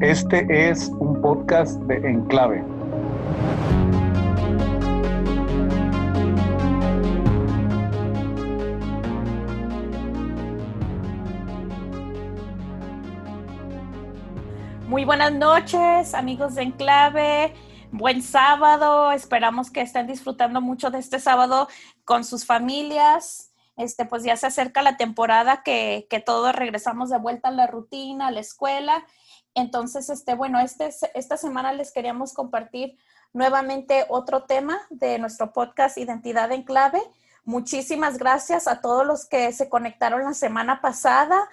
Este es un podcast de Enclave. Muy buenas noches, amigos de Enclave. Buen sábado. Esperamos que estén disfrutando mucho de este sábado con sus familias. Este, pues ya se acerca la temporada que, que todos regresamos de vuelta a la rutina, a la escuela. Entonces, este, bueno, este, esta semana les queríamos compartir nuevamente otro tema de nuestro podcast Identidad en Clave. Muchísimas gracias a todos los que se conectaron la semana pasada.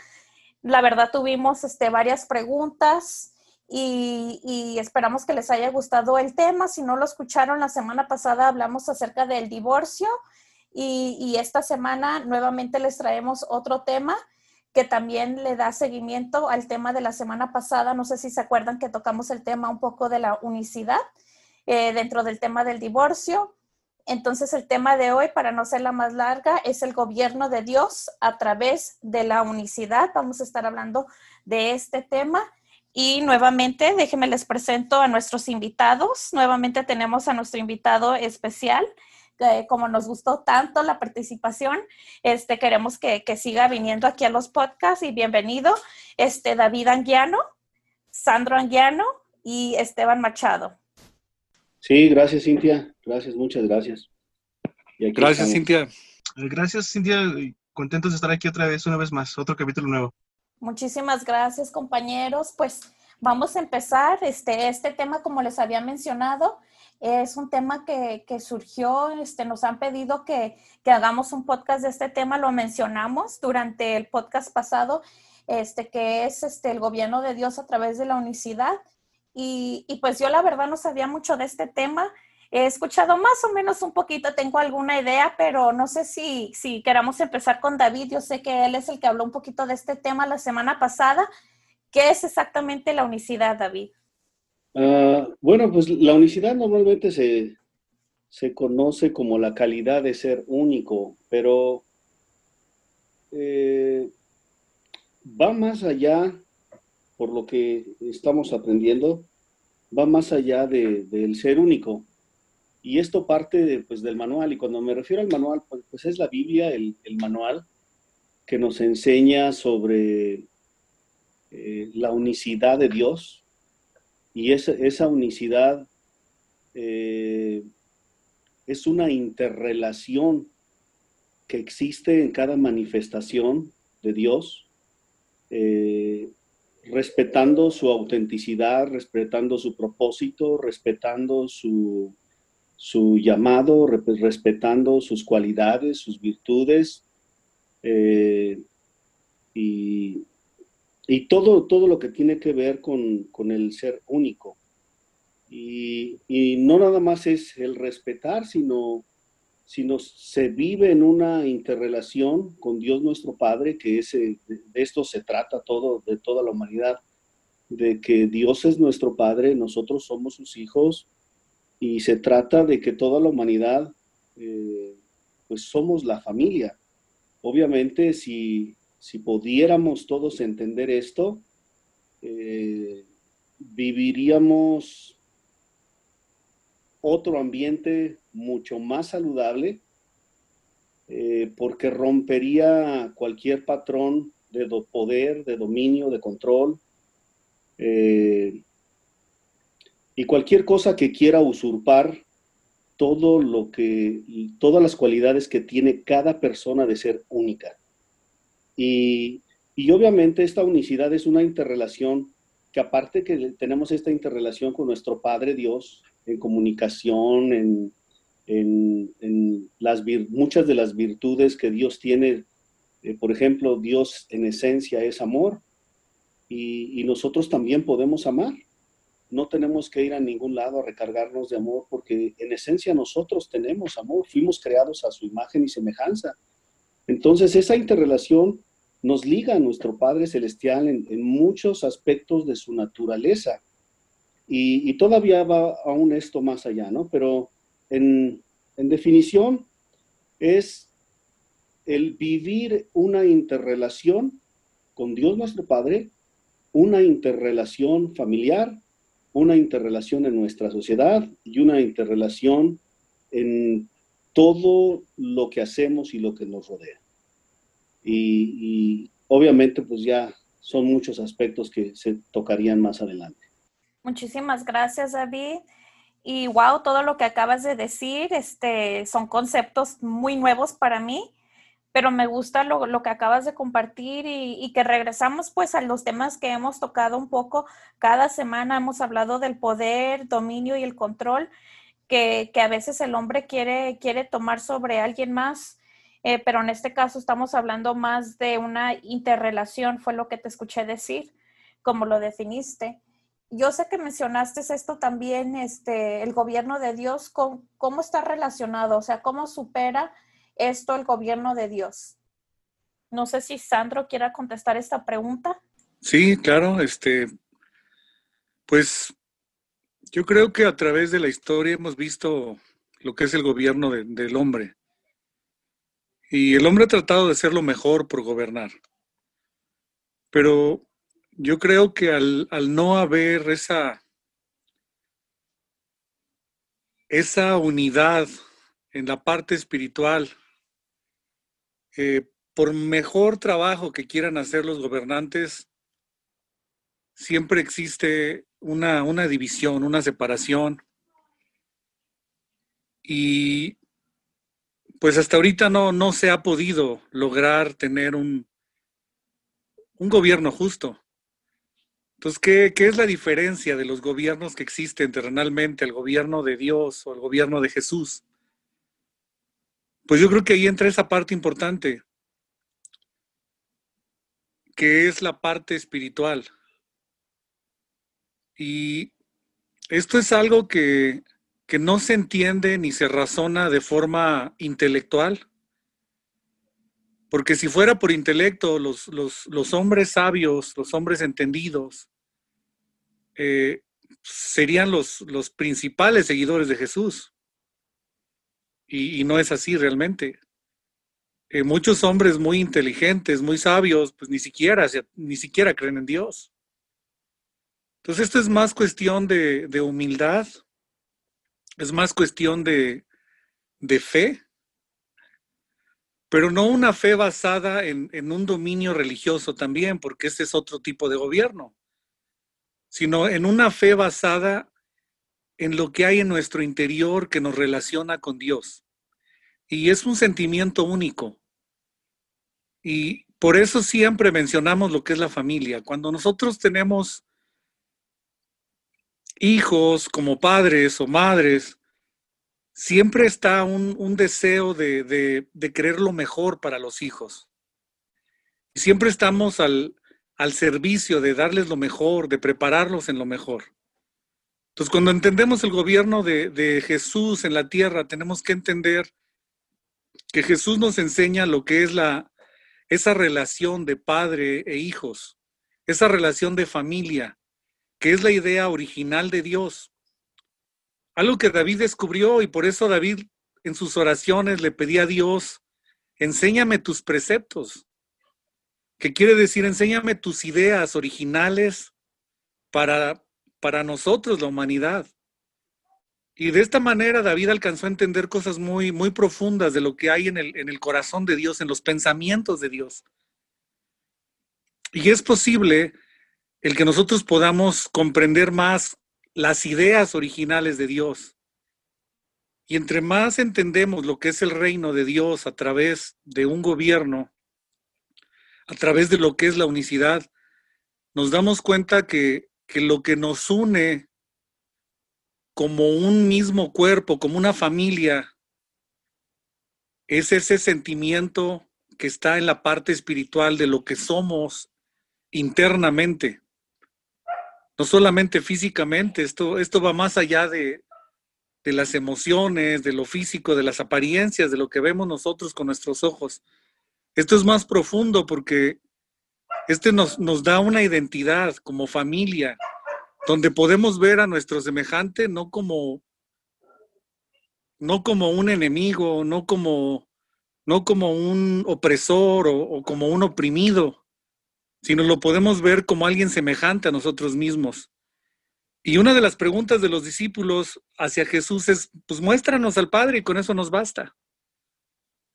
La verdad tuvimos este, varias preguntas y, esperamos que les haya gustado el tema. Si no lo escucharon la semana pasada, hablamos acerca del divorcio y, esta semana nuevamente les traemos otro tema que también le da seguimiento al tema de la semana pasada. No sé si se acuerdan que tocamos el tema un poco de la unicidad eh, dentro del tema del divorcio. Entonces el tema de hoy, para no ser la más larga, es el gobierno de Dios a través de la unicidad. Vamos a estar hablando de este tema y nuevamente, déjenme les presento a nuestros invitados. Nuevamente tenemos a nuestro invitado especial. Como nos gustó tanto la participación, este, queremos que, siga viniendo aquí a los podcasts y bienvenido, este, David Anguiano, Sandro Anguiano y Esteban Machado. Sí, gracias Cintia, gracias, muchas gracias. Gracias Cintia. Gracias Cintia, contentos de estar aquí otra vez, una vez más, otro capítulo nuevo. Muchísimas gracias, compañeros. Pues vamos a empezar. Este, este tema, como les había mencionado, es un tema que, surgió, este, nos han pedido que, hagamos un podcast de este tema, lo mencionamos durante el podcast pasado, este, que es este, el gobierno de Dios a través de la unicidad. Y, pues yo la verdad no sabía mucho de este tema. He escuchado más o menos un poquito, tengo alguna idea, pero no sé si, si queramos empezar con David. Yo sé que él es el que habló un poquito de este tema la semana pasada. ¿Qué es exactamente la unicidad, David? Ah, bueno, pues la unicidad normalmente se, se, conoce como la calidad de ser único, pero eh, va más allá, por lo que estamos aprendiendo, va más allá del ser único. Y esto parte pues, del manual, y cuando me refiero al manual, pues, pues es la Biblia, el, manual que nos enseña sobre eh, la unicidad de Dios, y esa, esa unicidad eh, es una interrelación que existe en cada manifestación de Dios, eh, respetando su autenticidad, respetando su propósito, respetando su, su llamado, respetando sus cualidades, sus virtudes eh, y, todo, todo lo que tiene que ver con, el ser único. Y, no nada más es el respetar, sino, sino se vive en una interrelación con Dios nuestro Padre, que es, de esto se trata todo, de toda la humanidad, de que Dios es nuestro Padre, nosotros somos sus hijos, y se trata de que toda la humanidad, eh, pues somos la familia. Obviamente, si, si pudiéramos todos entender esto, eh, viviríamos otro ambiente mucho más saludable, eh, porque rompería cualquier patrón de poder, de dominio, de control. Y cualquier cosa que quiera usurpar todo lo que, todas las cualidades que tiene cada persona de ser única. Y, obviamente esta unicidad es una interrelación que aparte que tenemos esta interrelación con nuestro Padre Dios en comunicación, en, en, las muchas de las virtudes que Dios tiene, eh, por ejemplo, Dios en esencia es amor y nosotros también podemos amar. No tenemos que ir a ningún lado a recargarnos de amor, porque en esencia nosotros tenemos amor, fuimos creados a su imagen y semejanza. Entonces esa interrelación nos liga a nuestro Padre Celestial en, muchos aspectos de su naturaleza. Y, todavía va aún esto más allá, ¿no? Pero en, definición es el vivir una interrelación con Dios nuestro Padre una interrelación familiar, una interrelación en nuestra sociedad y una interrelación en todo lo que hacemos y lo que nos rodea. Y, obviamente pues ya son muchos aspectos que se tocarían más adelante. Muchísimas gracias, David. Y wow, todo lo que acabas de decir, este, son conceptos muy nuevos para mí, pero me gusta lo, que acabas de compartir y, que regresamos pues a los temas que hemos tocado un poco. Cada semana hemos hablado del poder, dominio y el control que, a veces el hombre quiere, quiere tomar sobre alguien más. Eh, pero en este caso estamos hablando más de una interrelación, fue lo que te escuché decir, como lo definiste yo sé que mencionaste esto también, este, el gobierno de Dios, ¿cómo, ¿cómo, está relacionado? O sea, ¿cómo supera esto el gobierno de Dios? No sé si Sandro quiera contestar esta pregunta. Sí, claro, este, pues yo creo que a través de la historia hemos visto lo que es el gobierno del hombre. Y el hombre ha tratado de ser lo mejor por gobernar. Pero yo creo que al, no haber esa, esa unidad en la parte espiritual, eh, por mejor trabajo que quieran hacer los gobernantes, siempre existe una, una división, una separación. Y pues hasta ahorita no, no se ha podido lograr tener un, un gobierno justo. Entonces, ¿qué, ¿qué, es la diferencia de los gobiernos que existen terrenalmente, el gobierno de Dios o el gobierno de Jesús? Pues yo creo que ahí entra esa parte importante, que es la parte espiritual. Y esto es algo que, que no se entiende ni se razona de forma intelectual. Porque si fuera por intelecto, los, los, los, hombres sabios, los hombres entendidos, eh, serían los, los principales seguidores de Jesús. Y, no es así realmente. Eh, muchos hombres muy inteligentes, muy sabios, pues ni siquiera, ni siquiera creen en Dios. Entonces esto es más cuestión de, humildad, es más cuestión de, de, fe, pero no una fe basada en, en, un dominio religioso también, porque ese es otro tipo de gobierno sino en una fe basada en lo que hay en nuestro interior que nos relaciona con Dios. Y es un sentimiento único. Y por eso siempre mencionamos lo que es la familia. Cuando nosotros tenemos hijos como padres o madres, siempre está un, deseo de, de, de querer lo mejor para los hijos. Y siempre estamos al, al servicio de darles lo mejor, de prepararlos en lo mejor. Entonces, cuando entendemos el gobierno de, Jesús en la tierra, tenemos que entender que Jesús nos enseña lo que es la, esa relación de padre e hijos, esa relación de familia, que es la idea original de Dios. Algo que David descubrió y por eso David en sus oraciones le pedía a Dios, enséñame tus preceptos que quiere decir, enséñame tus ideas originales para, para nosotros, la humanidad. Y de esta manera David alcanzó a entender cosas muy, muy profundas de lo que hay en el, en el corazón de Dios, en los pensamientos de Dios. Y es posible el que nosotros podamos comprender más las ideas originales de Dios. Y entre más entendemos lo que es el reino de Dios a través de un gobierno, a través de lo que es la unicidad, nos damos cuenta que, lo que nos une como un mismo cuerpo, como una familia, es ese sentimiento que está en la parte espiritual de lo que somos internamente. No solamente físicamente, esto, esto va más allá de, de las emociones, de lo físico, de las apariencias, de lo que vemos nosotros con nuestros ojos. Esto es más profundo porque este nos, nos da una identidad como familia, donde podemos ver a nuestro semejante no como, no como un enemigo, no como, no como un opresor o, como un oprimido, sino lo podemos ver como alguien semejante a nosotros mismos. Y una de las preguntas de los discípulos hacia Jesús es, pues muéstranos al Padre y con eso nos basta.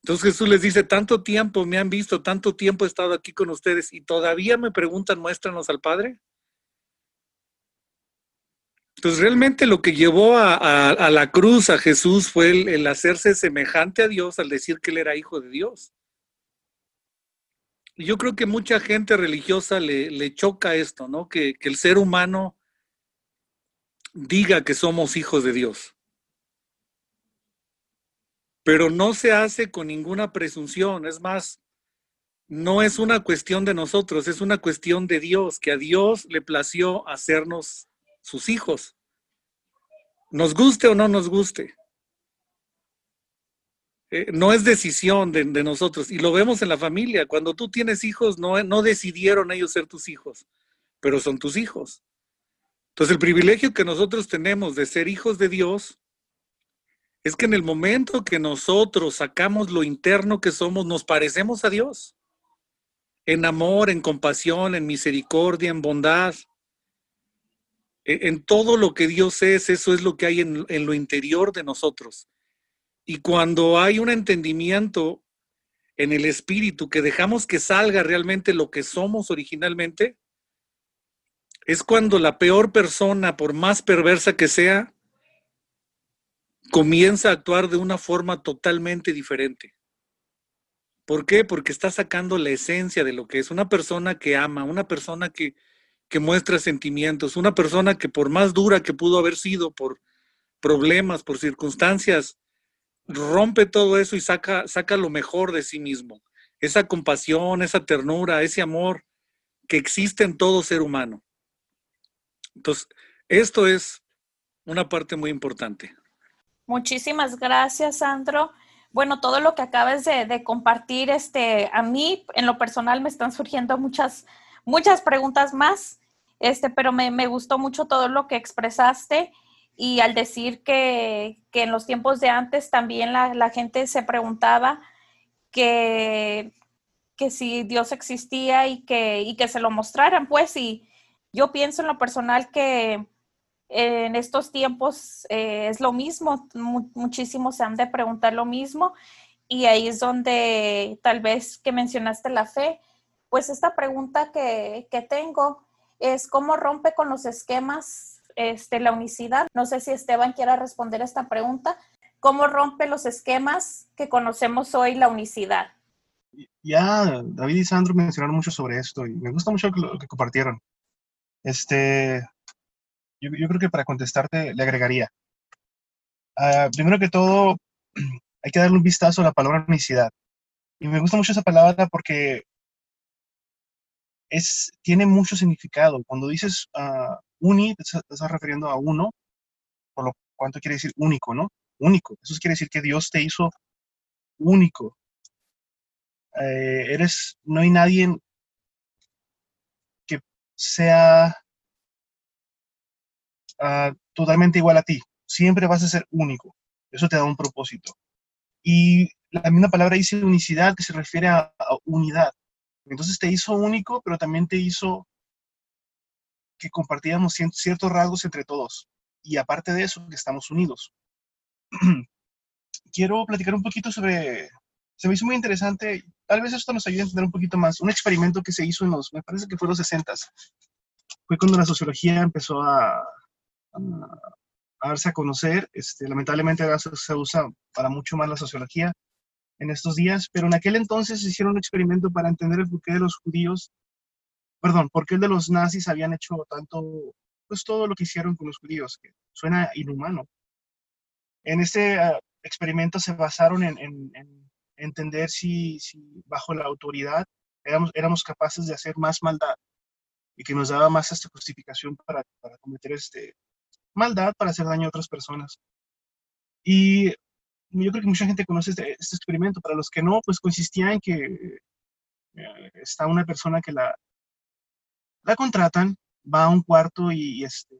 Entonces Jesús les dice, tanto tiempo me han visto, tanto tiempo he estado aquí con ustedes y todavía me preguntan, muéstranos al Padre. Entonces realmente lo que llevó a, la cruz a Jesús fue el, hacerse semejante a Dios al decir que él era hijo de Dios. Yo creo que mucha gente religiosa le, choca esto, ¿no? Que, que el ser humano diga que somos hijos de Dios. Pero no se hace con ninguna presunción, es más, no es una cuestión de nosotros, es una cuestión de Dios, que a Dios le plació hacernos sus hijos. Nos guste o no nos guste. Eh, no es decisión de, nosotros. Y lo vemos en la familia. Cuando tú tienes hijos, no, decidieron ellos ser tus hijos, pero son tus hijos. Entonces el privilegio que nosotros tenemos de ser hijos de Dios es que en el momento que nosotros sacamos lo interno que somos, nos parecemos a Dios. En amor, en compasión, en misericordia, en bondad. E, en todo lo que Dios es, eso es lo que hay en lo interior de nosotros. Y cuando hay un entendimiento en el espíritu, que dejamos que salga realmente lo que somos originalmente, es cuando la peor persona, por más perversa que sea, comienza a actuar de una forma totalmente diferente. ¿Por qué? Porque está sacando la esencia de lo que es una persona que ama, una persona que, que muestra sentimientos, una persona que por más dura que pudo haber sido por problemas, por circunstancias, rompe todo eso y saca, saca lo mejor de sí mismo. Esa compasión, esa ternura, ese amor que existe en todo ser humano. Entonces, esto es una parte muy importante. Muchísimas gracias, Sandro. Bueno, todo lo que acabas de, compartir, este, a mí en lo personal me están surgiendo muchas, muchas preguntas más, este, pero me, gustó mucho todo lo que expresaste y al decir que, en los tiempos de antes también la, gente se preguntaba que, que, si Dios existía y que, y que se lo mostraran, pues, y, yo pienso en lo personal que en estos tiempos eh, es lo mismo, muchísimos se han de preguntar lo mismo y ahí es donde tal vez que mencionaste la fe, pues esta pregunta que, tengo es cómo rompe con los esquemas este, la unicidad. No sé si Esteban quiera responder esta pregunta. ¿Cómo rompe los esquemas que conocemos hoy la unicidad? Ya David y Sandro mencionaron mucho sobre esto y me gusta mucho lo que compartieron. Este, yo, creo que para contestarte le agregaría. Ah, primero que todo, hay que darle un vistazo a la palabra unicidad. Y me gusta mucho esa palabra porque es, tiene mucho significado. Cuando dices uh, uni, te estás refiriendo a uno, por lo cuanto quiere decir único, ¿no? Único. Eso quiere decir que Dios te hizo único. Eh, eres, no hay nadie sea ah, totalmente igual a ti. Siempre vas a ser único. Eso te da un propósito. Y la misma palabra dice unicidad, que se refiere a, unidad. Entonces te hizo único, pero también te hizo que compartíamos ciertos rasgos entre todos. Y aparte de eso, que estamos unidos. Quiero platicar un poquito sobre, se me hizo muy interesante, tal vez esto nos ayude a entender un poquito más, un experimento que se hizo en los, me parece que fue los 60 fue cuando la sociología empezó a, darse a conocer. Este, lamentablemente ahora se, usa para mucho más la sociología en estos días, pero en aquel entonces se hicieron un experimento para entender el porqué de los judíos, perdón, por qué de los nazis habían hecho tanto, pues todo lo que hicieron con los judíos, que suena inhumano. En este ah, experimento se basaron en, entender si, si, bajo la autoridad éramos, éramos capaces de hacer más maldad y que nos daba más esta justificación para, para cometer este maldad, para hacer daño a otras personas. Y yo creo que mucha gente conoce este, este experimento. Para los que no, pues consistía en que eh, está una persona que la, la contratan, va a un cuarto y, este,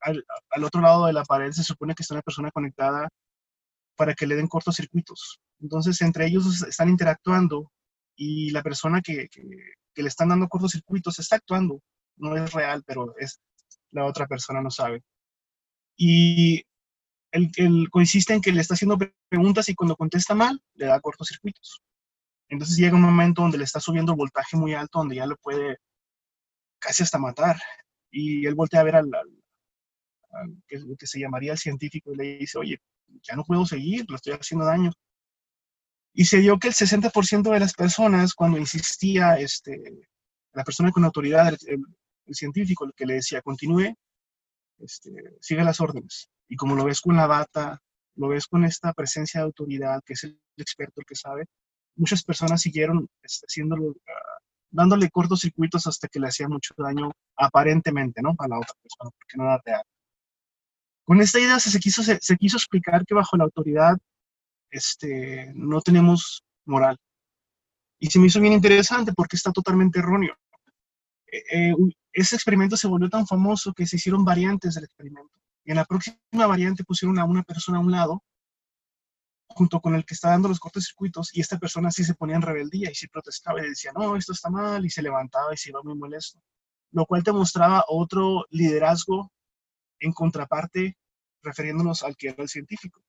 al, al, otro lado de la pared se supone que está una persona conectada para que le den cortocircuitos. Entonces, entre ellos están interactuando y la persona que, que, le están dando cortocircuitos está actuando. No es real, pero es la otra persona no sabe. Y el, el, consiste en que le está haciendo preguntas y cuando contesta mal, le da cortocircuitos. Entonces llega un momento donde le está subiendo el voltaje muy alto, donde ya lo puede casi hasta matar. Y él voltea a ver al, al, al que, que, se llamaría el científico y le dice, oye, ya no puedo seguir, lo estoy haciendo daño. Y se dio que el 60% de las personas, cuando insistía este, la persona con autoridad, el, el, el científico, el que le decía, continúe, este, sigue las órdenes. Y como lo ves con la bata, lo ves con esta presencia de autoridad, que es el experto, el que sabe, muchas personas siguieron este, haciéndolo, uh, dándole cortocircuitos hasta que le hacía mucho daño, aparentemente, ¿no? A la otra persona, porque no era real. Con esta idea se, se quiso, se, se, quiso explicar que bajo la autoridad este, no tenemos moral. Y se me hizo bien interesante porque está totalmente erróneo. Eh, eh, ese experimento se volvió tan famoso que se hicieron variantes del experimento. Y en la próxima variante pusieron a una persona a un lado, junto con el que está dando los cortocircuitos, y esta persona sí se ponía en rebeldía y sí protestaba y decía, no, esto está mal, y se levantaba y se iba muy molesto. Lo cual te mostraba otro liderazgo en contraparte, refiriéndonos al que era el científico.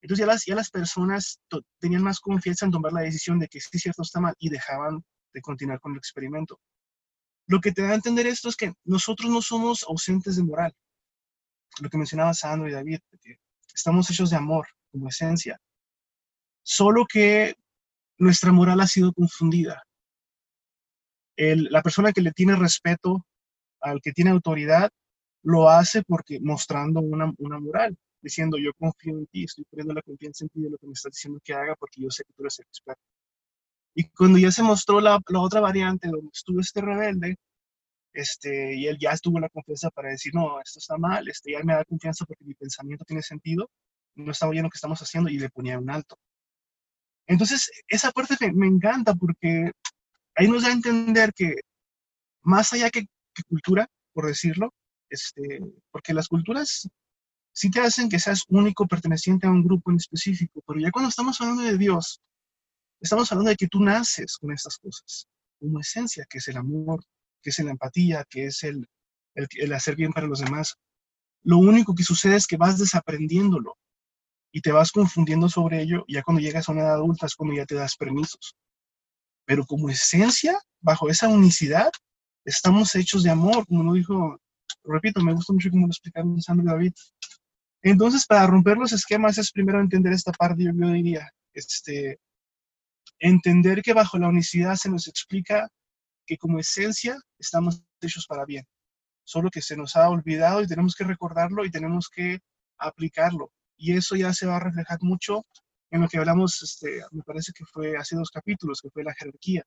Entonces ya las, ya las personas tenían más confianza en tomar la decisión de que sí, cierto, está mal, y dejaban de continuar con el experimento. Lo que te da a entender esto es que nosotros no somos ausentes de moral. Lo que mencionaba Sandro y David, estamos hechos de amor como esencia. Solo que nuestra moral ha sido confundida. La persona que le tiene respeto al que tiene autoridad lo hace porque mostrando una, una, moral, diciendo yo confío en ti, estoy poniendo la confianza en ti de lo que me estás diciendo que haga porque yo sé que tú eres el experto. Y cuando ya se mostró la, la, otra variante donde estuvo este rebelde, este, y él ya estuvo la confianza para decir, no, esto está mal, este, ya me da confianza porque mi pensamiento tiene sentido, no está bien lo que estamos haciendo, y le ponía un alto. Entonces, esa parte me, me encanta porque ahí nos da a entender que más allá que, que cultura, por decirlo, este, porque las culturas sí te hacen que seas único, perteneciente a un grupo en específico, pero ya cuando estamos hablando de Dios, Estamos hablando de que tú naces con estas cosas, como esencia, que es el amor, que es la empatía, que es el, el, el, hacer bien para los demás. Lo único que sucede es que vas desaprendiéndolo y te vas confundiendo sobre ello. Ya cuando llegas a una edad adulta es cuando ya te das permisos. Pero como esencia, bajo esa unicidad, estamos hechos de amor, como lo dijo, repito, me gusta mucho cómo lo explicaron Sandro y David. Entonces, para romper los esquemas es primero entender esta parte, yo, yo diría, este, entender que bajo la unicidad se nos explica que como esencia estamos hechos para bien, solo que se nos ha olvidado y tenemos que recordarlo y tenemos que aplicarlo. Y eso ya se va a reflejar mucho en lo que hablamos, este, me parece que fue hace dos capítulos, que fue la jerarquía.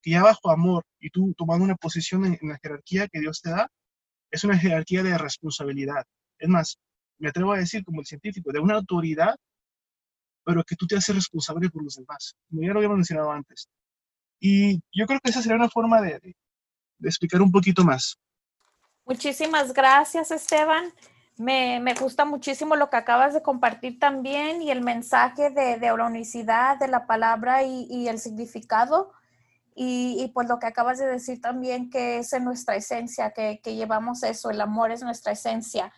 Que ya bajo amor y tú tomando una posición en, la jerarquía que Dios te da, es una jerarquía de responsabilidad. Es más, me atrevo a decir como el científico, de una autoridad pero que tú te haces responsable por los demás, como ya lo habíamos mencionado antes. Y yo creo que esa sería una forma de explicar un poquito más. Muchísimas gracias, Esteban. Me, me, gusta muchísimo lo que acabas de compartir también y el mensaje de, de la unicidad de la palabra y, y el significado. Y, y, pues lo que acabas de decir también, que es en nuestra esencia, que, que llevamos eso, el amor es nuestra esencia.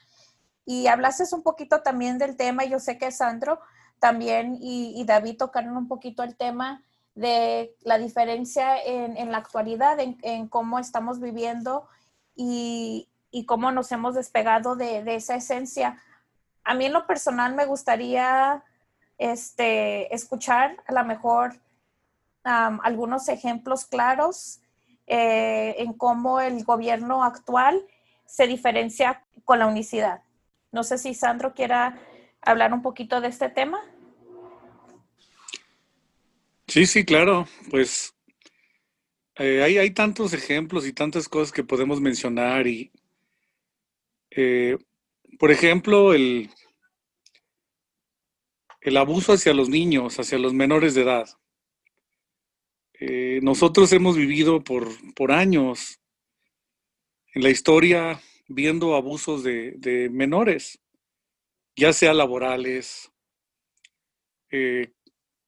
Y hablaste un poquito también del tema, yo sé que Sandro también y, y, David tocaron un poquito el tema de la diferencia en, en la actualidad, en, en, cómo estamos viviendo y, y cómo nos hemos despegado de, de, esa esencia. A mí en lo personal me gustaría este, escuchar a lo mejor algunos ejemplos claros eh, en cómo el gobierno actual se diferencia con la unicidad. No sé si Sandro quiera hablar un poquito de este tema. Sí, sí, claro. Pues eh, hay, hay, tantos ejemplos y tantas cosas que podemos mencionar y, eh, por ejemplo, el, el abuso hacia los niños, hacia los menores de edad. Eh, nosotros hemos vivido por, por, años en la historia viendo abusos de, de menores, ya sea laborales, eh,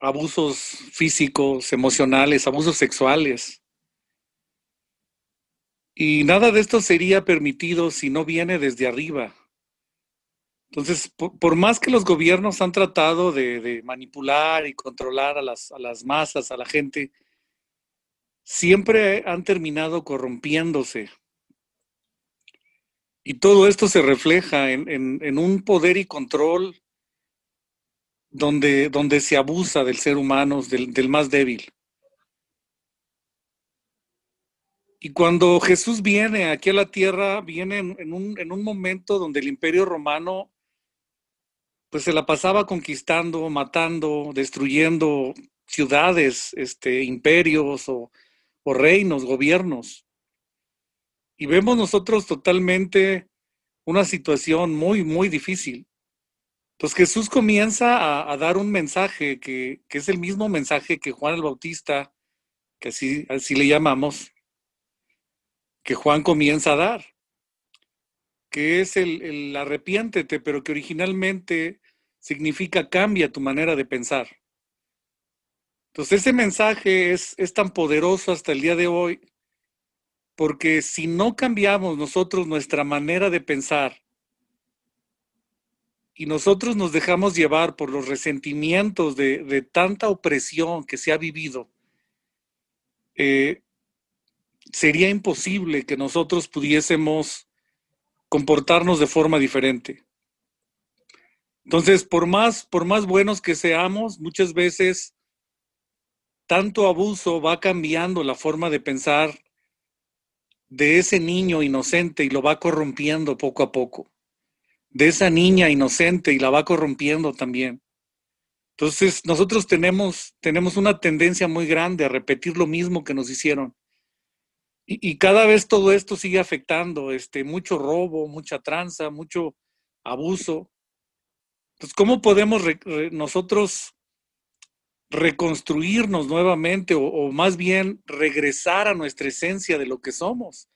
abusos físicos, emocionales, abusos sexuales. Y nada de esto sería permitido si no viene desde arriba. Entonces, por, más que los gobiernos han tratado de, manipular y controlar a las, a las, masas, a la gente, siempre han terminado corrompiéndose. Y todo esto se refleja en, un poder y control donde, donde, se abusa del ser humano, del, del más débil. Y cuando Jesús viene aquí a la tierra, viene en, un, en, un, momento donde el imperio romano pues se la pasaba conquistando, matando, destruyendo ciudades, este, imperios o, o reinos, gobiernos. Y vemos nosotros totalmente una situación muy, muy difícil. Entonces Jesús comienza a, a dar un mensaje que, que, es el mismo mensaje que Juan el Bautista, que así, así le llamamos, que Juan comienza a dar, que es el, arrepiéntete, pero que originalmente significa cambia tu manera de pensar. Entonces ese mensaje es, es tan poderoso hasta el día de hoy, porque si no cambiamos nosotros nuestra manera de pensar y nosotros nos dejamos llevar por los resentimientos de, de tanta opresión que se ha vivido, eh, sería imposible que nosotros pudiésemos comportarnos de forma diferente. Entonces, por más, por más buenos que seamos, muchas veces tanto abuso va cambiando la forma de pensar de ese niño inocente y lo va corrompiendo poco a poco. De esa niña inocente y la va corrompiendo también. Entonces, nosotros tenemos, tenemos una tendencia muy grande a repetir lo mismo que nos hicieron. Y, cada vez todo esto sigue afectando, este, mucho robo, mucha tranza, mucho abuso. Entonces, ¿cómo podemos nosotros reconstruirnos nuevamente o, más bien regresar a nuestra esencia de lo que somos?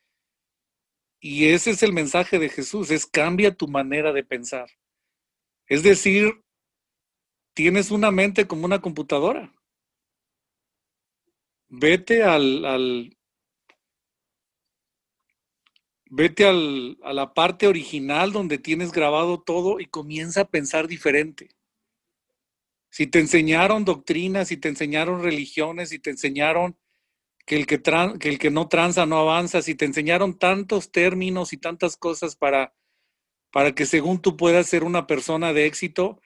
Y ese es el mensaje de Jesús, es cambia tu manera de pensar. Es decir, tienes una mente como una computadora. Vete al Vete a la parte original donde tienes grabado todo y comienza a pensar diferente. Si te enseñaron doctrinas, si te enseñaron religiones, si te enseñaron que el que, que el que no tranza no avanza, si te enseñaron tantos términos y tantas cosas para, para que según tú puedas ser una persona de éxito,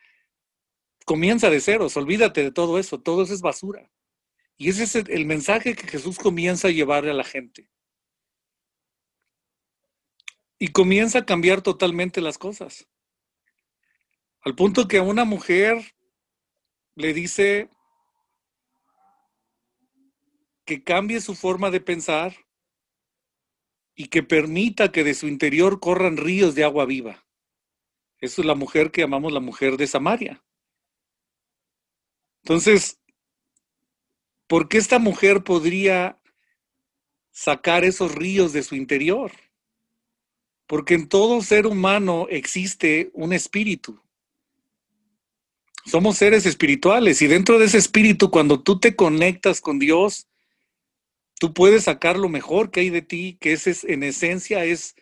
comienza de ceros, olvídate de todo eso, todo eso es basura. Y ese es el mensaje que Jesús comienza a llevarle a la gente y comienza a cambiar totalmente las cosas. Al punto que a una mujer le dice que cambie su forma de pensar y que permita que de su interior corran ríos de agua viva. Eso es la mujer que llamamos la mujer de Samaria. Entonces, ¿por qué esta mujer podría sacar esos ríos de su interior? Porque en todo ser humano existe un espíritu. Somos seres espirituales y dentro de ese espíritu, cuando tú te conectas con Dios, tú puedes sacar lo mejor que hay de ti, que es, en esencia es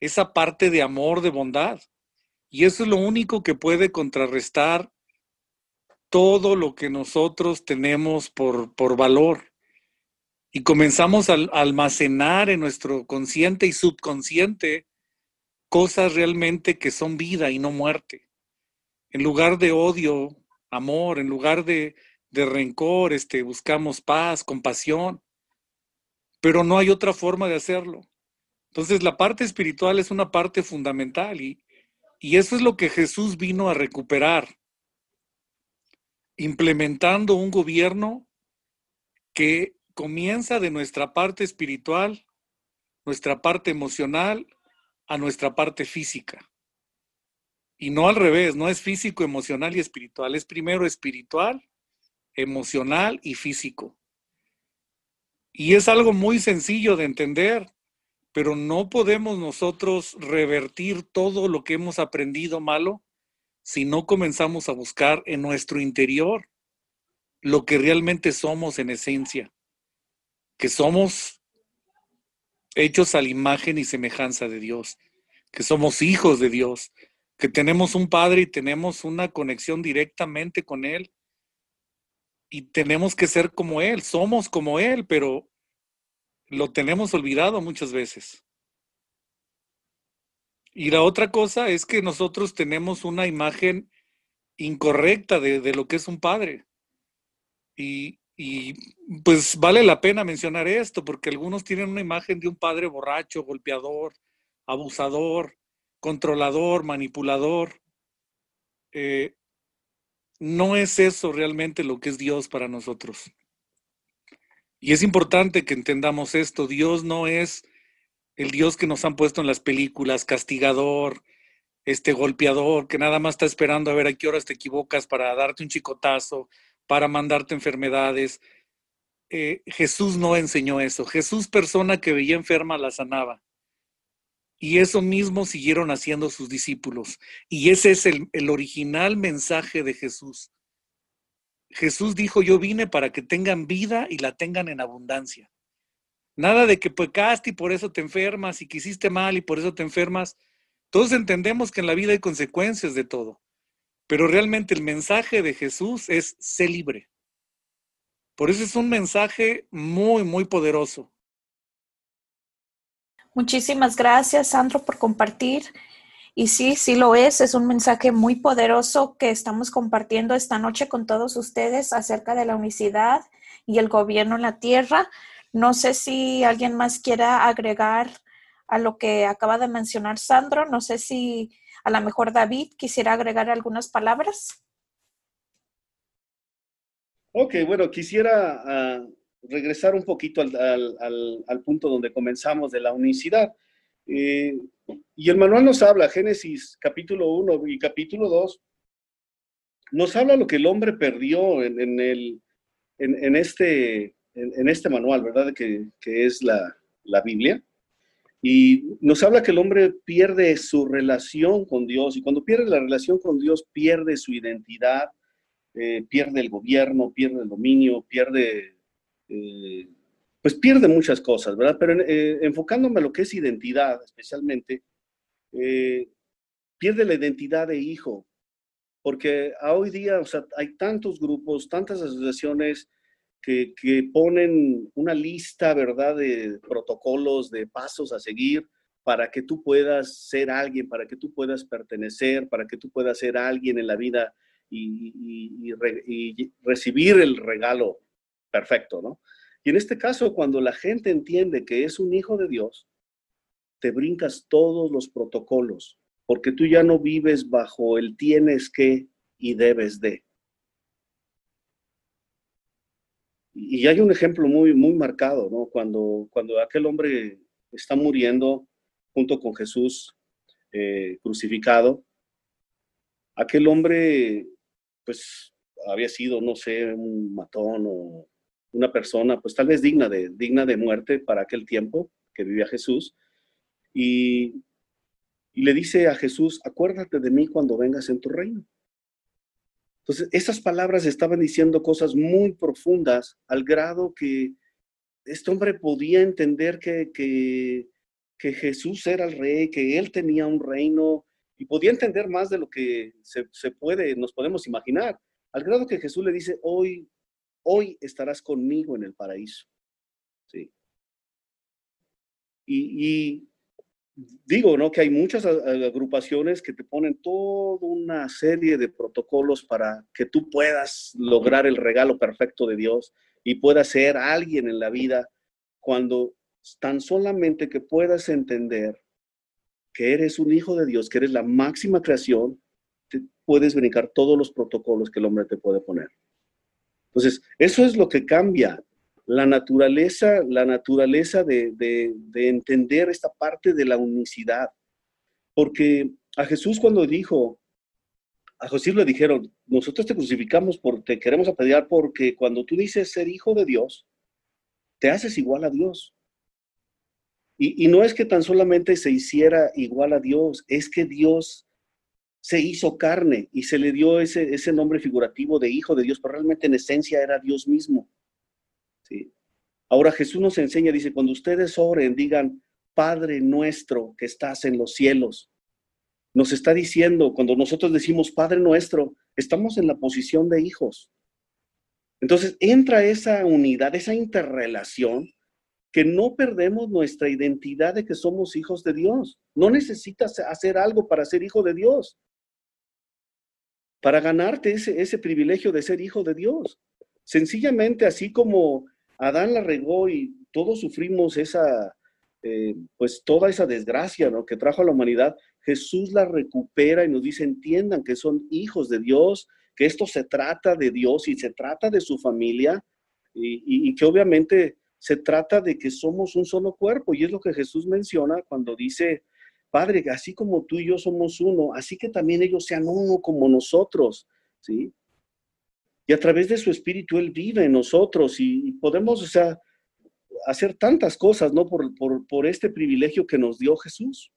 esa parte de amor, de bondad. Y eso es lo único que puede contrarrestar todo lo que nosotros tenemos por, por valor. Y comenzamos a almacenar en nuestro consciente y subconsciente cosas realmente que son vida y no muerte. En lugar de odio, amor, en lugar de, de rencor, este, buscamos paz, compasión, pero no hay otra forma de hacerlo. Entonces la parte espiritual es una parte fundamental y, y eso es lo que Jesús vino a recuperar, implementando un gobierno que comienza de nuestra parte espiritual, nuestra parte emocional a nuestra parte física. Y no al revés, no es físico, emocional y espiritual, es primero espiritual, emocional y físico. Y es algo muy sencillo de entender, pero no podemos nosotros revertir todo lo que hemos aprendido malo si no comenzamos a buscar en nuestro interior lo que realmente somos en esencia, que somos hechos a la imagen y semejanza de Dios, que somos hijos de Dios, que tenemos un Padre y tenemos una conexión directamente con Él y tenemos que ser como Él, somos como Él, pero lo tenemos olvidado muchas veces. Y la otra cosa es que nosotros tenemos una imagen incorrecta de, lo que es un padre. Y, y, pues vale la pena mencionar esto, porque algunos tienen una imagen de un padre borracho, golpeador, abusador, controlador, manipulador. Eh, no es eso realmente lo que es Dios para nosotros. Y es importante que entendamos esto. Dios no es el Dios que nos han puesto en las películas, castigador, este golpeador, que nada más está esperando a ver a qué horas te equivocas para darte un chicotazo, para mandarte enfermedades. Eh, Jesús no enseñó eso. Jesús, persona que veía enferma, la sanaba. Y eso mismo siguieron haciendo sus discípulos. Y ese es el, el, original mensaje de Jesús. Jesús dijo, yo vine para que tengan vida y la tengan en abundancia. Nada de que pecaste y por eso te enfermas y que hiciste mal y por eso te enfermas. Todos entendemos que en la vida hay consecuencias de todo. Pero realmente el mensaje de Jesús es sé libre. Por eso es un mensaje muy, muy poderoso. Muchísimas gracias, Sandro, por compartir. Y sí, sí lo es. Es un mensaje muy poderoso que estamos compartiendo esta noche con todos ustedes acerca de la unicidad y el gobierno en la tierra. No sé si alguien más quiera agregar a lo que acaba de mencionar Sandro. No sé si a lo mejor David quisiera agregar algunas palabras. Ok, bueno, quisiera ah, regresar un poquito al, punto donde comenzamos de la unicidad. Eh, y el manual nos habla, Génesis capítulo 1 y capítulo 2, nos habla lo que el hombre perdió en, el, en, este, en, este manual, ¿verdad? Que, es la, Biblia. Y nos habla que el hombre pierde su relación con Dios y cuando pierde la relación con Dios pierde su identidad, eh, pierde el gobierno, pierde el dominio, pierde eh, pues pierde muchas cosas, ¿verdad? Pero eh, enfocándome a lo que es identidad, especialmente, eh, pierde la identidad de hijo, porque hoy día, o sea, hay tantos grupos, tantas asociaciones que, ponen una lista, ¿verdad?, de protocolos, de pasos a seguir para que tú puedas ser alguien, para que tú puedas pertenecer, para que tú puedas ser alguien en la vida y, y recibir el regalo perfecto, ¿no? Y en este caso, cuando la gente entiende que es un hijo de Dios, te brincas todos los protocolos, porque tú ya no vives bajo el tienes que y debes de. Y hay un ejemplo muy, muy marcado, ¿no? Cuando, cuando aquel hombre está muriendo junto con Jesús eh, crucificado, aquel hombre, pues, había sido, no sé, un matón o una persona, pues tal vez digna de, digna de muerte para aquel tiempo que vivía Jesús. Y, y le dice a Jesús, acuérdate de mí cuando vengas en tu reino. Entonces, esas palabras estaban diciendo cosas muy profundas al grado que este hombre podía entender que, que, Jesús era el rey, que él tenía un reino y podía entender más de lo que se, se, puede, nos podemos imaginar. Al grado que Jesús le dice, hoy hoy estarás conmigo en el paraíso. ¿Sí? Y, digo, ¿no? Que hay muchas agrupaciones que te ponen toda una serie de protocolos para que tú puedas lograr el regalo perfecto de Dios y puedas ser alguien en la vida cuando tan solamente que puedas entender que eres un hijo de Dios, que eres la máxima creación, puedes brincar todos los protocolos que el hombre te puede poner. Entonces, eso es lo que cambia la naturaleza, la naturaleza de, entender esta parte de la unicidad. Porque a Jesús cuando dijo, a Jesús le dijeron, nosotros te crucificamos porque te queremos apedrear porque cuando tú dices ser hijo de Dios, te haces igual a Dios. Y, y, no es que tan solamente se hiciera igual a Dios, es que Dios se hizo carne y se le dio ese, ese nombre figurativo de hijo de Dios, pero realmente en esencia era Dios mismo. ¿Sí? Ahora Jesús nos enseña, dice, cuando ustedes oren, digan, Padre nuestro que estás en los cielos. Nos está diciendo, cuando nosotros decimos Padre nuestro, estamos en la posición de hijos. Entonces entra esa unidad, esa interrelación, que no perdemos nuestra identidad de que somos hijos de Dios. No necesitas hacer algo para ser hijo de Dios, para ganarte ese, ese privilegio de ser hijo de Dios. Sencillamente, así como Adán la regó y todos sufrimos esa, eh, pues toda esa desgracia ¿no? que trajo a la humanidad, Jesús la recupera y nos dice, entiendan que son hijos de Dios, que esto se trata de Dios y se trata de su familia y, que obviamente se trata de que somos un solo cuerpo y es lo que Jesús menciona cuando dice, Padre, así como tú y yo somos uno, así que también ellos sean uno como nosotros, ¿sí? Y a través de su espíritu Él vive en nosotros y, podemos, o sea, hacer tantas cosas, ¿no? Por, por, por este privilegio que nos dio Jesús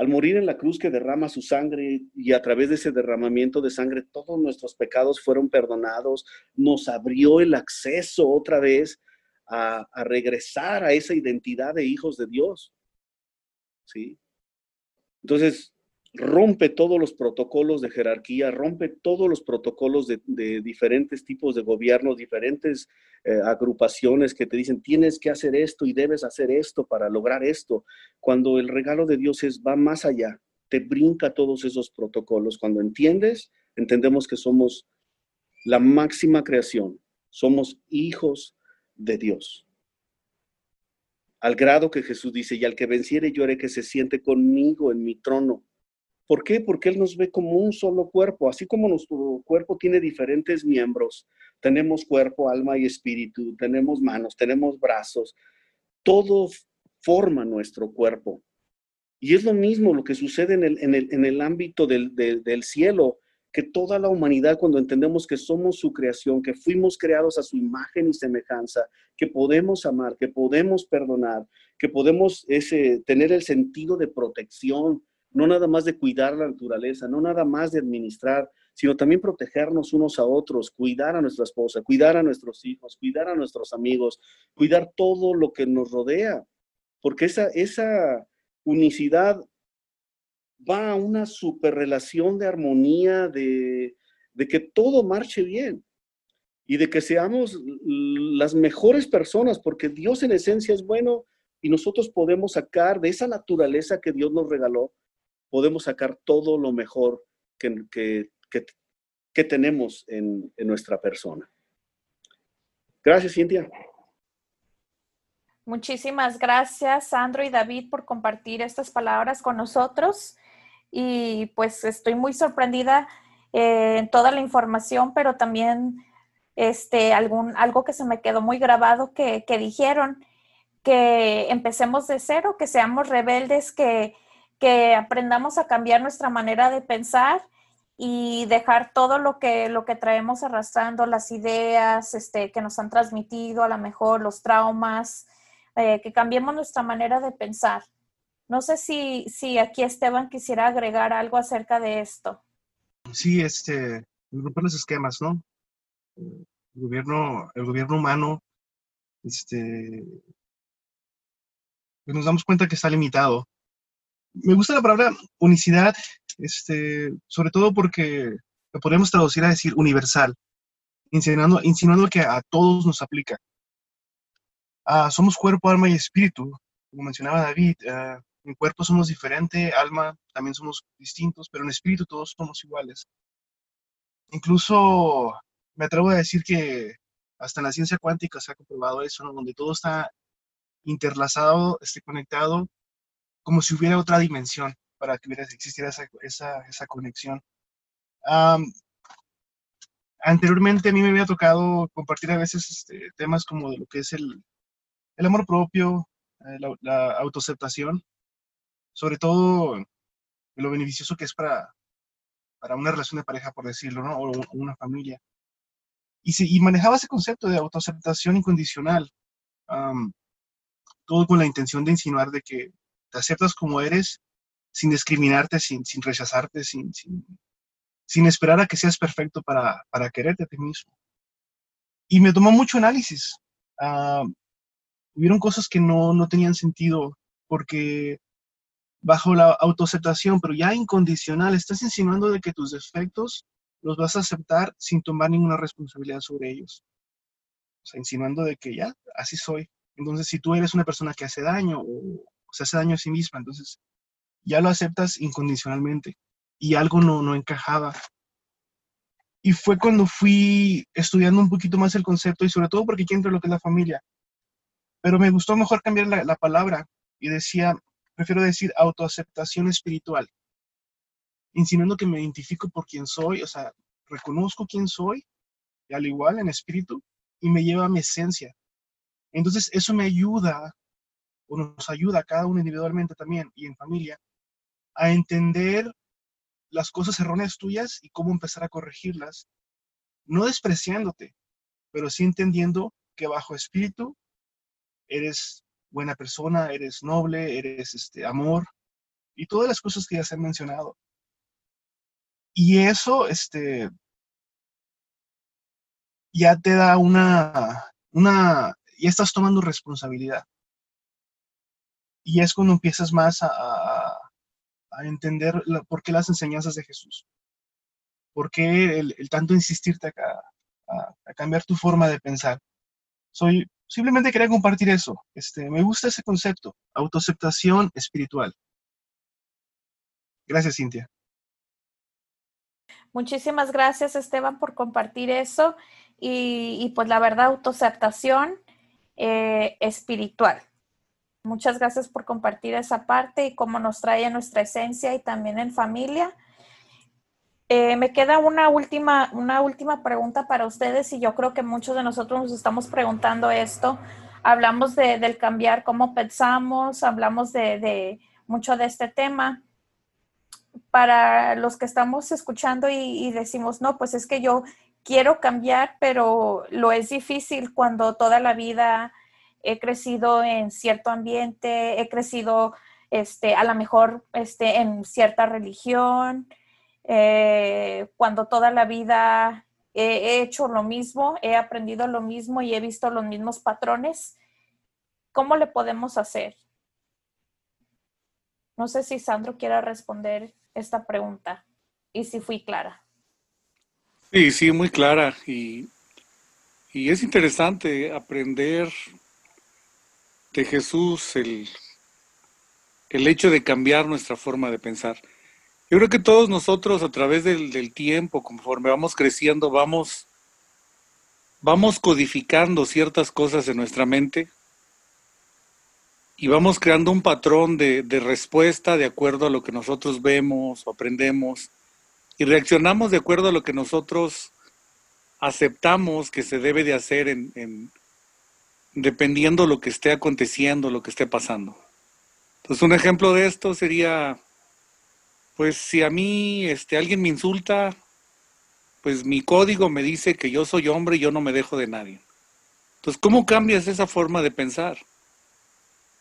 al morir en la cruz que derrama su sangre y a través de ese derramamiento de sangre todos nuestros pecados fueron perdonados, nos abrió el acceso otra vez a, a regresar a esa identidad de hijos de Dios. ¿Sí? Entonces, rompe todos los protocolos de jerarquía, rompe todos los protocolos de, diferentes tipos de gobiernos, diferentes eh, agrupaciones que te dicen tienes que hacer esto y debes hacer esto para lograr esto. Cuando el regalo de Dios es va más allá, te brinca todos esos protocolos. Cuando entiendes, entendemos que somos la máxima creación, somos hijos de Dios. Al grado que Jesús dice, y al que venciere yo haré que se siente conmigo en mi trono ¿Por qué? Porque Él nos ve como un solo cuerpo, así como nuestro cuerpo tiene diferentes miembros. Tenemos cuerpo, alma y espíritu, tenemos manos, tenemos brazos. Todo forma nuestro cuerpo. Y es lo mismo lo que sucede en el, en el, ámbito del, del cielo, que toda la humanidad, cuando entendemos que somos su creación, que fuimos creados a su imagen y semejanza, que podemos amar, que podemos perdonar, que podemos ese, tener el sentido de protección, no nada más de cuidar la naturaleza, no nada más de administrar, sino también protegernos unos a otros, cuidar a nuestra esposa, cuidar a nuestros hijos, cuidar a nuestros amigos, cuidar todo lo que nos rodea, porque esa, esa unicidad va a una superrelación de armonía, de, de que todo marche bien y de que seamos las mejores personas, porque Dios en esencia es bueno y nosotros podemos sacar de esa naturaleza que Dios nos regaló, podemos sacar todo lo mejor que, que, tenemos en, en, nuestra persona. Gracias, Cintia. Muchísimas gracias, Sandro y David, por compartir estas palabras con nosotros. Y pues estoy muy sorprendida eh, en toda la información, pero también este, algún, algo que se me quedó muy grabado que, que dijeron, que empecemos de cero, que seamos rebeldes, que que aprendamos a cambiar nuestra manera de pensar y dejar todo lo que, lo que traemos arrastrando, las ideas este, que nos han transmitido, a lo mejor los traumas, eh, que cambiemos nuestra manera de pensar. No sé si, si aquí Esteban quisiera agregar algo acerca de esto. Sí, este, romper los esquemas, ¿no? El gobierno, el gobierno humano, este, pues nos damos cuenta que está limitado me gusta la palabra unicidad, este, sobre todo porque lo podemos traducir a decir universal, insinuando, que a todos nos aplica. Ah, somos cuerpo, alma y espíritu, como mencionaba David. Ah, en cuerpo somos diferente, alma también somos distintos, pero en espíritu todos somos iguales. Incluso me atrevo a decir que hasta en la ciencia cuántica se ha comprobado eso, donde todo está interlazado, esté conectado como si hubiera otra dimensión para que hubiera, existiera esa, esa, esa conexión. anteriormente a mí me había tocado compartir a veces este, temas como de lo que es el, el amor propio, eh, la, autoaceptación, sobre todo lo beneficioso que es para, para una relación de pareja, por decirlo, ¿no? o una familia. Y, si, y manejaba ese concepto de autoaceptación incondicional, todo con la intención de insinuar de que te aceptas como eres sin discriminarte, sin, sin rechazarte, sin, sin, sin, esperar a que seas perfecto para, para quererte a ti mismo. Y me tomó mucho análisis. Uh, hubieron cosas que no, no tenían sentido porque bajo la autoaceptación, pero ya incondicional, estás insinuando de que tus defectos los vas a aceptar sin tomar ninguna responsabilidad sobre ellos. O sea, insinuando de que ya, así soy. Entonces, si tú eres una persona que hace daño o, se hace daño a sí misma, entonces ya lo aceptas incondicionalmente y algo no, no encajaba. Y fue cuando fui estudiando un poquito más el concepto y sobre todo porque aquí entra lo que es la familia. Pero me gustó mejor cambiar la, la palabra y decía, prefiero decir autoaceptación espiritual, insinuando que me identifico por quien soy, o sea, reconozco quién soy, y al igual en espíritu, y me lleva a mi esencia. Entonces, eso me ayuda, o nos ayuda cada uno individualmente también y en familia, a entender las cosas erróneas tuyas y cómo empezar a corregirlas, no despreciándote, pero sí entendiendo que bajo espíritu eres buena persona, eres noble, eres este, amor y todas las cosas que ya se han mencionado. Y eso, este, ya te da una, una, ya estás tomando responsabilidad. Y es cuando empiezas más a, entender por qué las enseñanzas de Jesús. ¿Por qué el, tanto insistirte a, a, cambiar tu forma de pensar? Soy, simplemente quería compartir eso. Este, me gusta ese concepto, autoaceptación espiritual. Gracias, Cintia. Muchísimas gracias, Esteban, por compartir eso. Y, pues la verdad, autoaceptación eh, espiritual. Muchas gracias por compartir esa parte y cómo nos trae a nuestra esencia y también en familia. Eh, me queda una última, una última pregunta para ustedes y yo creo que muchos de nosotros nos estamos preguntando esto. Hablamos de, del cambiar cómo pensamos, hablamos de, mucho de este tema. Para los que estamos escuchando y decimos, no, pues es que yo quiero cambiar, pero lo es difícil cuando toda la vida he crecido en cierto ambiente, he crecido este, a lo mejor este, en cierta religión, eh, cuando toda la vida he, hecho lo mismo, he aprendido lo mismo y he visto los mismos patrones, ¿cómo le podemos hacer? No sé si Sandro quiera responder esta pregunta y si fui clara. Sí, sí, muy clara. Y, y es interesante aprender de Jesús el, el hecho de cambiar nuestra forma de pensar. Yo creo que todos nosotros a través del, tiempo, conforme vamos creciendo, vamos, vamos codificando ciertas cosas en nuestra mente y vamos creando un patrón de, respuesta de acuerdo a lo que nosotros vemos o aprendemos y reaccionamos de acuerdo a lo que nosotros aceptamos que se debe de hacer en, en dependiendo lo que esté aconteciendo, lo que esté pasando. Entonces un ejemplo de esto sería pues si a mí este, alguien me insulta, pues mi código me dice que yo soy hombre y yo no me dejo de nadie. Entonces, ¿cómo cambias esa forma de pensar?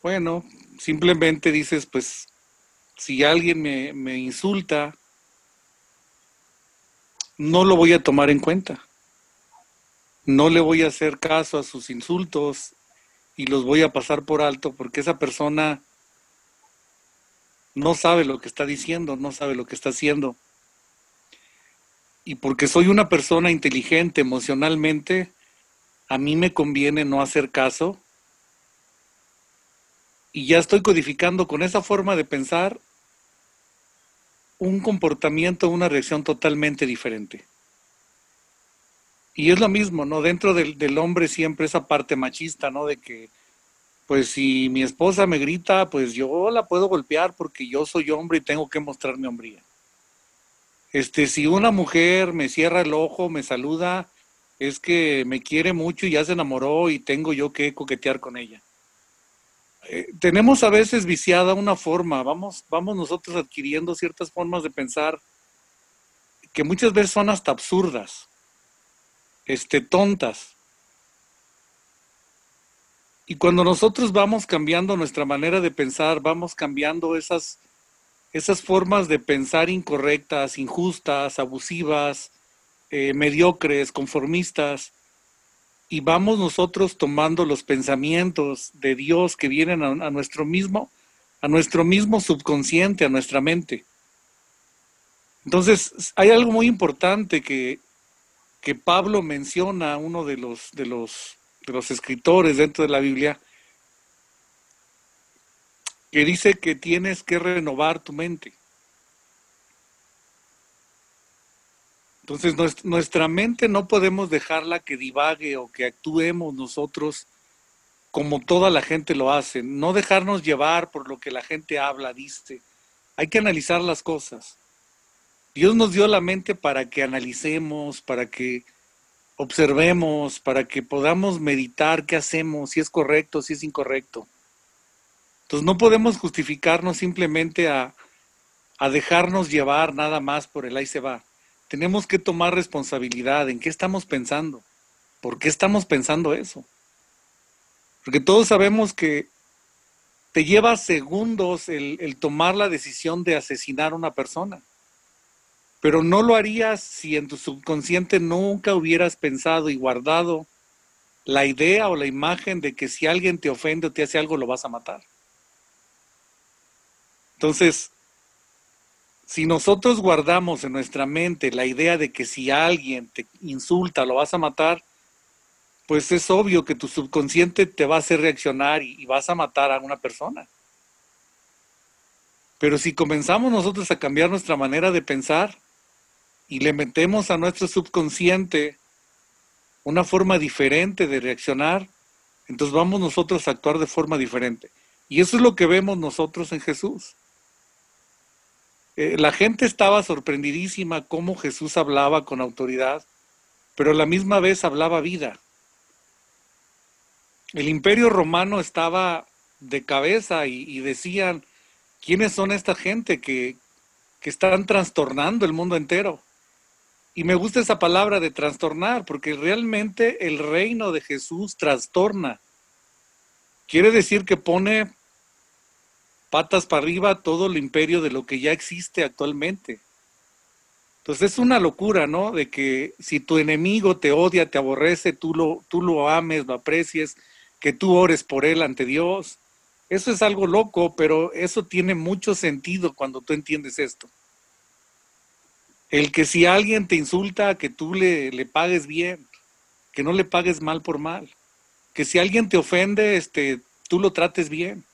Bueno, simplemente dices, pues, si alguien me, me insulta, no lo voy a tomar en cuenta. No le voy a hacer caso a sus insultos y los voy a pasar por alto porque esa persona no sabe lo que está diciendo, no sabe lo que está haciendo. Y porque soy una persona inteligente emocionalmente, a mí me conviene no hacer caso. Y ya estoy codificando con esa forma de pensar un comportamiento, una reacción totalmente diferente. Y es lo mismo, ¿no? Dentro del, del hombre siempre esa parte machista, ¿no? De que pues si mi esposa me grita, pues yo la puedo golpear porque yo soy hombre y tengo que mostrar mi hombría. Este, si una mujer me cierra el ojo, me saluda, es que me quiere mucho y ya se enamoró y tengo yo que coquetear con ella. Eh, tenemos a veces viciada una forma, vamos, vamos nosotros adquiriendo ciertas formas de pensar que muchas veces son hasta absurdas, este, tontas. Y cuando nosotros vamos cambiando nuestra manera de pensar, vamos cambiando esas, esas formas de pensar incorrectas, injustas, abusivas, eh, mediocres, conformistas, y vamos nosotros tomando los pensamientos de Dios que vienen a, nuestro mismo, a nuestro mismo subconsciente, a nuestra mente. Entonces, hay algo muy importante que, que Pablo menciona, uno de los, de, los, de los escritores dentro de la Biblia, que dice que tienes que renovar tu mente. Entonces, nuestra mente no podemos dejarla que divague o que actuemos nosotros como toda la gente lo hace. No dejarnos llevar por lo que la gente habla, dice. Hay que analizar las cosas. Dios nos dio la mente para que analicemos, para que observemos, para que podamos meditar qué hacemos, si es correcto, si es incorrecto. Entonces no podemos justificarnos simplemente a, a dejarnos llevar nada más por el ahí se va. Tenemos que tomar responsabilidad en qué estamos pensando, por qué estamos pensando eso. Porque todos sabemos que te lleva segundos el, el tomar la decisión de asesinar a una persona. Pero no lo harías si en tu subconsciente nunca hubieras pensado y guardado la idea o la imagen de que si alguien te ofende o te hace algo lo vas a matar. Entonces, si nosotros guardamos en nuestra mente la idea de que si alguien te insulta lo vas a matar, pues es obvio que tu subconsciente te va a hacer reaccionar y, vas a matar a una persona. Pero si comenzamos nosotros a cambiar nuestra manera de pensar y le metemos a nuestro subconsciente una forma diferente de reaccionar, entonces vamos nosotros a actuar de forma diferente. Y eso es lo que vemos nosotros en Jesús. Eh, la gente estaba sorprendidísima cómo Jesús hablaba con autoridad, pero a la misma vez hablaba vida. El imperio romano estaba de cabeza y, decían, ¿quiénes son esta gente que, que están trastornando el mundo entero? Y me gusta esa palabra de trastornar, porque realmente el reino de Jesús trastorna. Quiere decir que pone patas para arriba todo el imperio de lo que ya existe actualmente. Entonces es una locura, ¿no? De que si tu enemigo te odia, te aborrece, tú lo, tú lo ames, lo aprecies, que tú ores por él ante Dios. Eso es algo loco, pero eso tiene mucho sentido cuando tú entiendes esto. El que si alguien te insulta, que tú le, le pagues bien, que no le pagues mal por mal. Que si alguien te ofende, este, tú lo trates bien.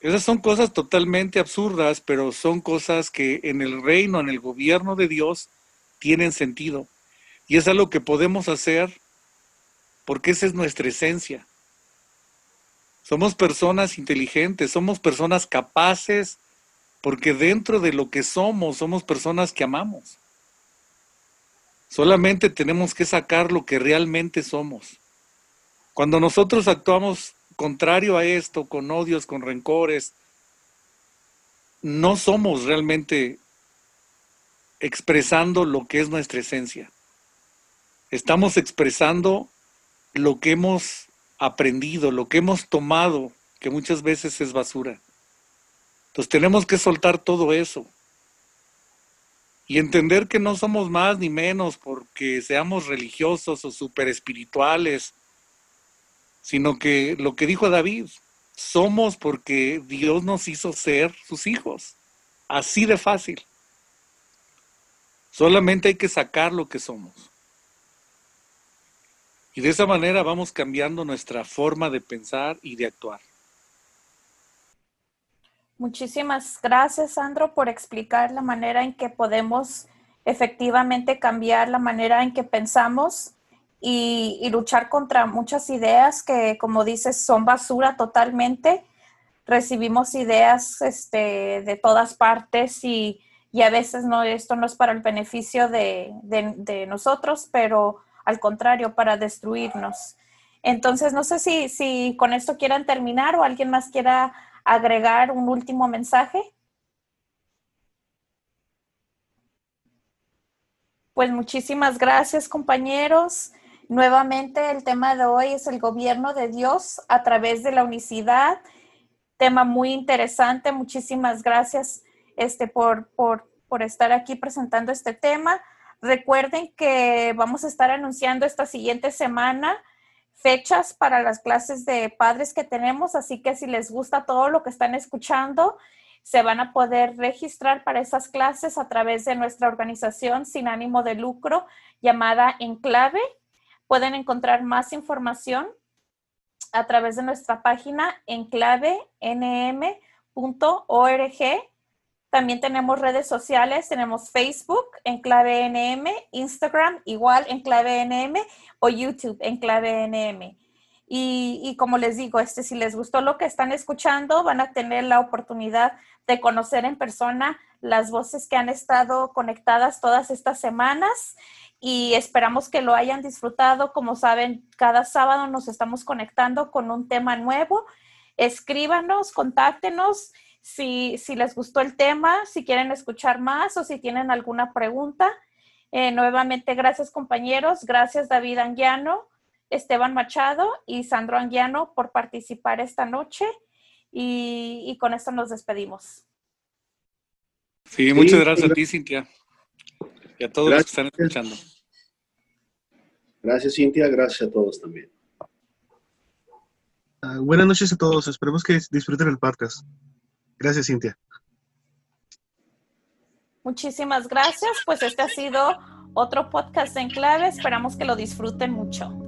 Esas son cosas totalmente absurdas, pero son cosas que en el reino, en el gobierno de Dios, tienen sentido. Y es algo que podemos hacer porque esa es nuestra esencia. Somos personas inteligentes, somos personas capaces, porque dentro de lo que somos, somos personas que amamos. Solamente tenemos que sacar lo que realmente somos. Cuando nosotros actuamos contrario a esto, con odios, con rencores, no somos realmente expresando lo que es nuestra esencia. Estamos expresando lo que hemos aprendido, lo que hemos tomado, que muchas veces es basura. Entonces tenemos que soltar todo eso y entender que no somos más ni menos porque seamos religiosos o super espirituales sino que lo que dijo David, somos porque Dios nos hizo ser sus hijos. Así de fácil. Solamente hay que sacar lo que somos. Y de esa manera vamos cambiando nuestra forma de pensar y de actuar. Muchísimas gracias, Sandro, por explicar la manera en que podemos efectivamente cambiar la manera en que pensamos y, luchar contra muchas ideas que, como dices, son basura totalmente. Recibimos ideas este, de todas partes y, a veces no, esto no es para el beneficio de, de, nosotros, pero al contrario, para destruirnos. Entonces, no sé si, si con esto quieran terminar o alguien más quiera agregar un último mensaje. Pues muchísimas gracias, compañeros. Nuevamente el tema de hoy es el gobierno de Dios a través de la unicidad tema muy interesante. Muchísimas gracias este, por, por, por estar aquí presentando este tema. Recuerden que vamos a estar anunciando esta siguiente semana fechas para las clases de padres que tenemos, así que si les gusta todo lo que están escuchando, se van a poder registrar para esas clases a través de nuestra organización sin ánimo de lucro llamada Enclave. Pueden encontrar más información a través de nuestra página enclavenm.org también tenemos redes sociales, tenemos Facebook, Enclave NM, Instagram, igual Enclave NM o YouTube, Enclave NM. Y, y, como les digo, este, si les gustó lo que están escuchando, van a tener la oportunidad de conocer en persona las voces que han estado conectadas todas estas semanas y esperamos que lo hayan disfrutado. Como saben, cada sábado nos estamos conectando con un tema nuevo. Escríbanos, contáctenos si, les gustó el tema, si quieren escuchar más o si tienen alguna pregunta. Eh, nuevamente, gracias compañeros, gracias David Anguiano, Esteban Machado y Sandro Anguiano por participar esta noche y, con esto nos despedimos. Sí, muchas gracias a ti, Cintia, y a todos los que están escuchando. Gracias, Cintia, gracias a todos también. Ah, buenas noches a todos, esperemos que disfruten el podcast. Gracias, Cintia. Muchísimas gracias. Pues este ha sido otro podcast en clave. Esperamos que lo disfruten mucho.